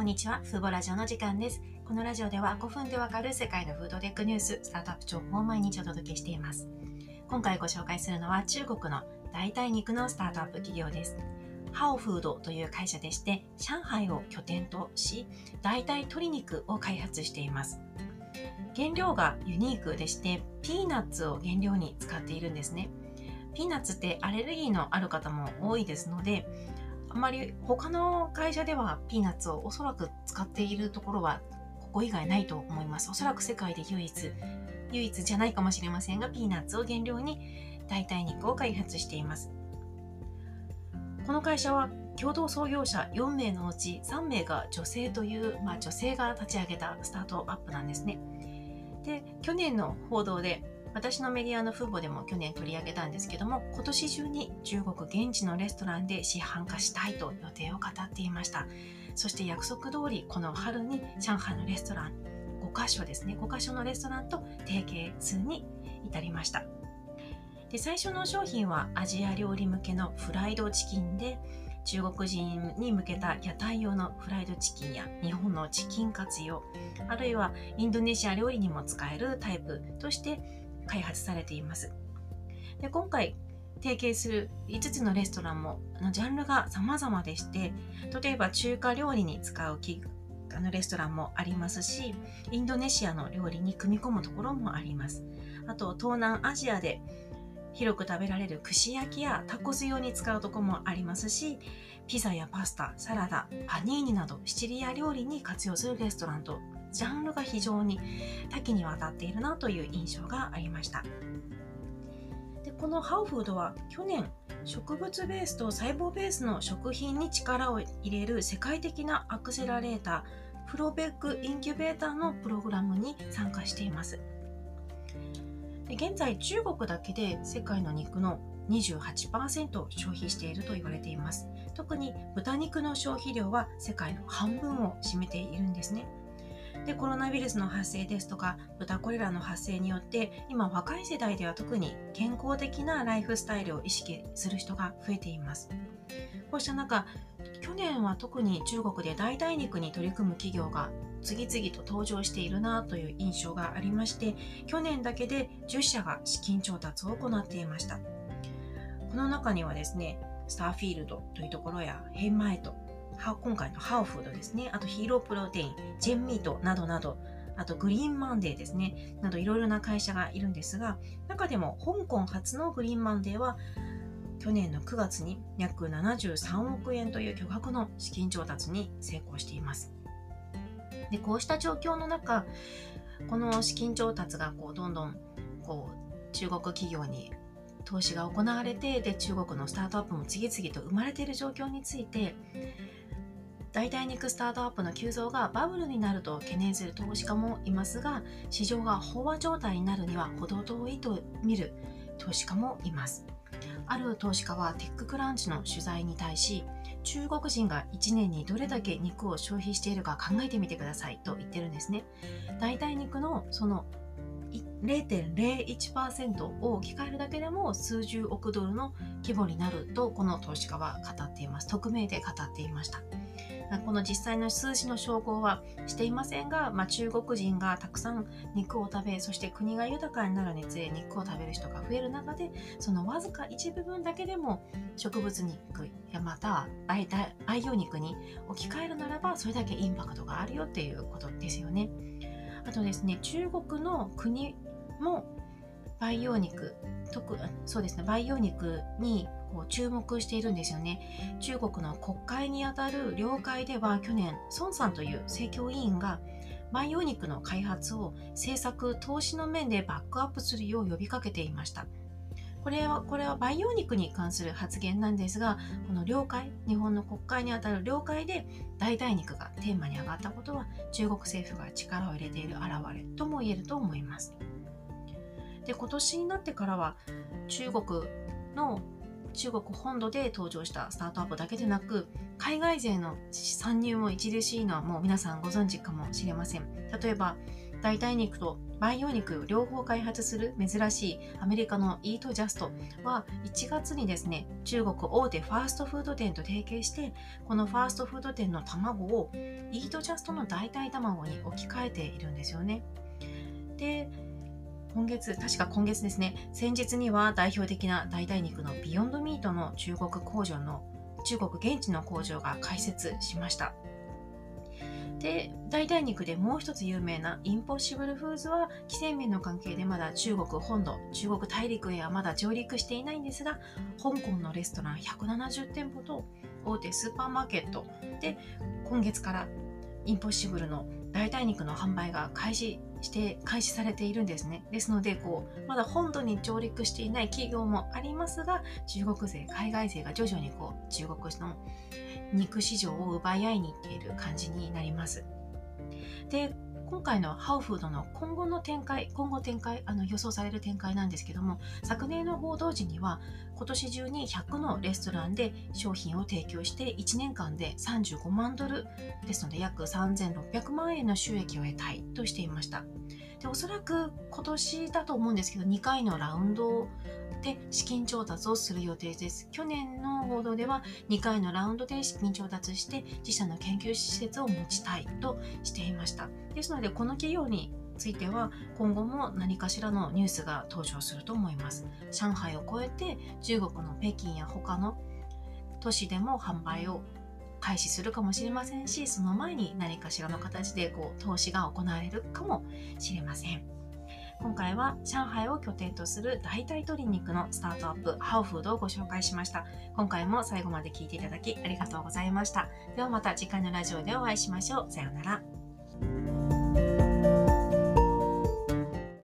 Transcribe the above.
こんにちは。フーボラジオの時間です。このラジオでは5分でわかる世界のフードテックニュース、スタートアップ情報を毎日お届けしています。今回ご紹介するのは中国の代替肉のスタートアップ企業です。ハオフードという会社でして、上海を拠点とし、代替鶏肉を開発しています。原料がユニークでして、ピーナッツを原料に使っているんですね。ピーナッツってアレルギーのある方も多いですので、あまり他の会社ではピーナッツをおそらく使っているところはここ以外ないと思います。おそらく世界で唯一、唯一じゃないかもしれませんが、ピーナッツを原料に代替肉を開発しています。この会社は共同創業者4名のうち3名が女性という、まあ、女性が立ち上げたスタートアップなんですね。で、去年の報道で私のメディアのフーボでも去年取り上げたんですけども、今年中に中国現地のレストランで市販化したいと予定を語っていました。そして約束通り、この春に上海のレストラン5カ所ですね、5カ所のレストランと提携数に至りました。で、最初の商品はアジア料理向けのフライドチキンで、中国人に向けた屋台用のフライドチキンや日本のチキンカツ用、あるいはインドネシア料理にも使えるタイプとして開発されています。で今回提携する5つのレストランもあのジャンルが様々でして、例えば中華料理に使う器あのレストランもありますし、インドネシアの料理に組み込むところもあります。あと、東南アジアで広く食べられる串焼きやタコス用に使うところもありますし、ピザやパスタ、サラダ、パニーニなどシチリア料理に活用するレストランとジャンルが非常に多岐にわたっているなという印象がありました。でこのハウフードは去年植物ベースと細胞ベースの食品に力を入れる世界的なアクセラレータープロベックインキュベーターのプログラムに参加しています。で現在中国だけで世界の肉の28%消費していると言われています。特に豚肉の消費量は世界の半分を占めているんですね。でコロナウイルスの発生ですとか豚コレラの発生によって今若い世代では特に健康的なライフスタイルを意識する人が増えています。こうした中去年は特に中国で代替肉に取り組む企業が次々と登場しているなという印象がありまして去年だけで10社が資金調達を行っていました。この中にはですねスターフィールドというところやヘンマイト今回のハオフードですね、あとヒーロープロテイン、ジェンミートなどなど、あとグリーンマンデーですね、などいろいろな会社がいるんですが、中でも香港初のグリーンマンデーは、去年の9月に約73億円という巨額の資金調達に成功しています。で、こうした状況の中、この資金調達がこうどんどんこう中国企業に投資が行われて、で、中国のスタートアップも次々と生まれている状況について、代替肉スタートアップの急増がバブルになると懸念する投資家もいますが、市場が飽和状態になるには程遠いと見る投資家もいます。ある投資家はテッククランチの取材に対し、中国人が1年にどれだけ肉を消費しているか考えてみてくださいと言ってるんですね。代替肉のその0.01%を置き換えるだけでも数十億ドルの規模になるとこの投資家は語っています。匿名で語っていました。この実際の数字の照合はしていませんが、まあ、中国人がたくさん肉を食べ、そして国が豊かになるにつれ肉を食べる人が増える中で、そのわずか一部分だけでも植物肉やまた培養肉に置き換えるならば、それだけインパクトがあるよっていうことですよね。あとですね、中国の国も培養肉、特そうですね、培養肉にこう注目しているんですよね。中国の国会にあたる領会では去年、孫さんという政教委員が培養肉の開発を政策、投資の面でバックアップするよう呼びかけていました。これは、これは培養肉に関する発言なんですが、この領会、日本の国会にあたる領会で代替肉がテーマに上がったことは中国政府が力を入れている表れとも言えると思います。で、今年になってからは中国の中国本土で登場したスタートアップだけでなく、海外勢の参入も著しいのはもう皆さんご存知かもしれません。例えば、代替肉と培養肉両方開発する珍しいアメリカのイートジャストは1月にですね中国大手ファーストフード店と提携してこのファーストフード店の卵をイートジャストの代替卵に置き換えているんですよねで今月、確か今月ですね、先日には代表的な代替肉のビヨンドミートの中国工場の、中国現地の工場が開設しました。で、代替肉でもう一つ有名なインポッシブルフーズは、規制面の関係でまだ中国本土、中国大陸へはまだ上陸していないんですが、香港のレストラン170店舗と大手スーパーマーケットで今月からインポッシブルの代替肉の販売が開始して開始されているんですね。ですのでこうまだ本土に上陸していない企業もありますが中国勢海外勢が徐々にこう中国の肉市場を奪い合いに行っている感じになります。で今回のハウフードの今後の展開、今後展開、あの予想される展開なんですけども、昨年の報道時には、今年中に100のレストランで商品を提供して1年間で35万ドルですので約3600万円の収益を得たいとしていました。でおそらく今年だと思うんですけど2回のラウンドで資金調達をする予定です。去年の報道では2回のラウンドで資金調達して自社の研究施設を持ちたいとしていました。ですのでこの企業については今後も何かしらのニュースが登場すると思います。上海を超えて中国の北京や他の都市でも販売を開始するかもしれませんしその前に何かしらの形でこう投資が行われるかもしれません。今回は上海を拠点とする代替鶏肉のスタートアップハウフードをご紹介しました。今回も最後まで聞いていただきありがとうございました。ではまた次回のラジオでお会いしましょう。さようなら。